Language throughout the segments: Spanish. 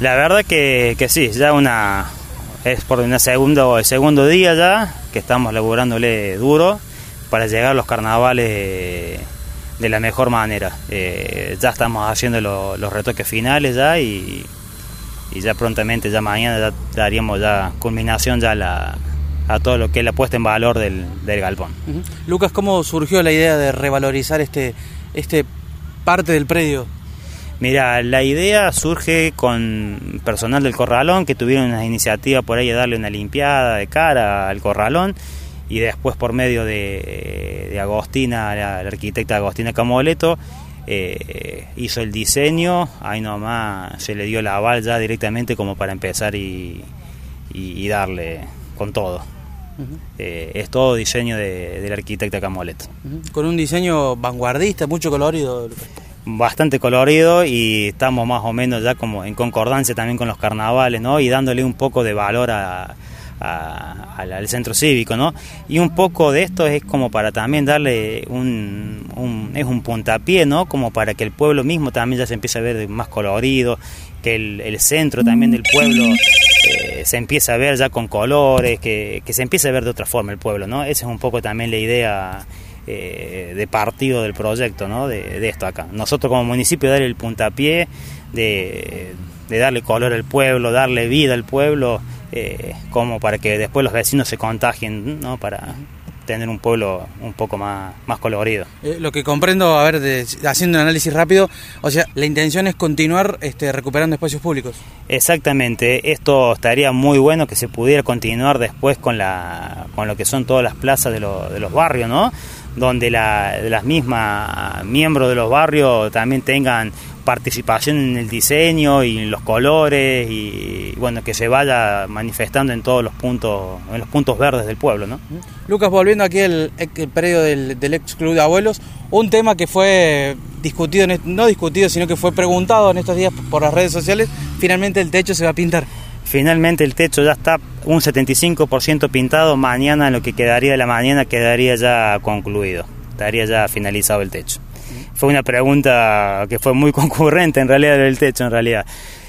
La verdad que, que sí, ya una es por un segundo, el segundo día ya que estamos laburándole duro para llegar a los carnavales de la mejor manera. Eh, ya estamos haciendo los retoques finales ya y, ya prontamente, ya mañana ya daríamos ya culminación ya la, a todo lo que es la puesta en valor del, del galpón. Lucas, ¿cómo surgió la idea de revalorizar este, este parte del predio? Mira, la idea surge con personal del Corralón que tuvieron una iniciativa por ahí de darle una limpiada de cara al Corralón y después por medio de, Agostina, la, arquitecta Agostina Camoleto, eh, hizo el diseño, ahí nomás se le dio la aval ya directamente como para empezar y, darle con todo. Eh, es todo diseño de, la arquitecta Camoleto. Con un diseño vanguardista, mucho colorido bastante colorido y estamos más o menos ya como en concordancia también con los carnavales, ¿no? Y dándole un poco de valor a, al centro cívico, ¿no? Y un poco de esto es como para también darle un, es un puntapié, ¿no? Como para que el pueblo mismo también ya se empiece a ver más colorido, que el, centro también del pueblo eh, se empiece a ver ya con colores, que, que se empiece a ver de otra forma el pueblo, ¿no? Esa es un poco también la idea eh, de partido del proyecto, ¿no? De, esto acá. Nosotros como municipio darle el puntapié de, darle color al pueblo, darle vida al pueblo, eh, como para que después los vecinos se contagien, ¿no? Para tener un pueblo un poco más, más colorido. Eh, lo que comprendo, a ver, haciendo un análisis rápido, o sea, la intención es continuar este, recuperando espacios públicos. Exactamente, esto estaría muy bueno que se pudiera continuar después con, la, con lo que son todas las plazas de, de los barrios, ¿no? donde la, las mismas miembros de los barrios también tengan participación en el diseño y en los colores y bueno que se vaya manifestando en todos los puntos en los puntos verdes del pueblo ¿no? Lucas volviendo aquí al predio del, del, ex club de abuelos un tema que fue discutido no discutido sino que fue preguntado en estos días por las redes sociales finalmente el techo se va a pintar Finalmente el techo ya está un 75% pintado, mañana lo que quedaría de la mañana quedaría ya concluido, estaría ya finalizado el techo. Fue una pregunta que fue muy concurrente en realidad del techo en realidad.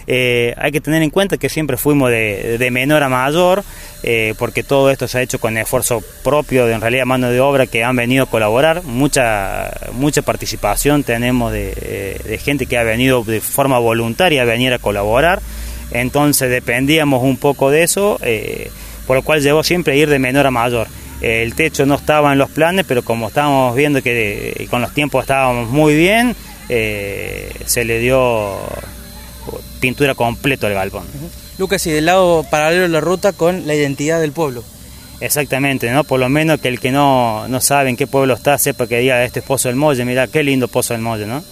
Eh, hay que tener en cuenta que siempre fuimos de, menor a mayor, eh, porque todo esto se ha hecho con esfuerzo propio, de en realidad mano de obra que han venido a colaborar, mucha, mucha participación tenemos de, de gente que ha venido de forma voluntaria a venir a colaborar. Entonces dependíamos un poco de eso, eh, por lo cual llevó siempre a ir de menor a mayor. el techo no estaba en los planes, pero como estábamos viendo que eh, con los tiempos estábamos muy bien, eh, se le dio pintura completo al galpón. Lucas, y del lado paralelo de la ruta con la identidad del pueblo. Exactamente, ¿no? Por lo menos que el que no, no sabe en qué pueblo está sepa que diga este es Pozo del Molle, mira qué lindo Pozo del Molle, ¿no?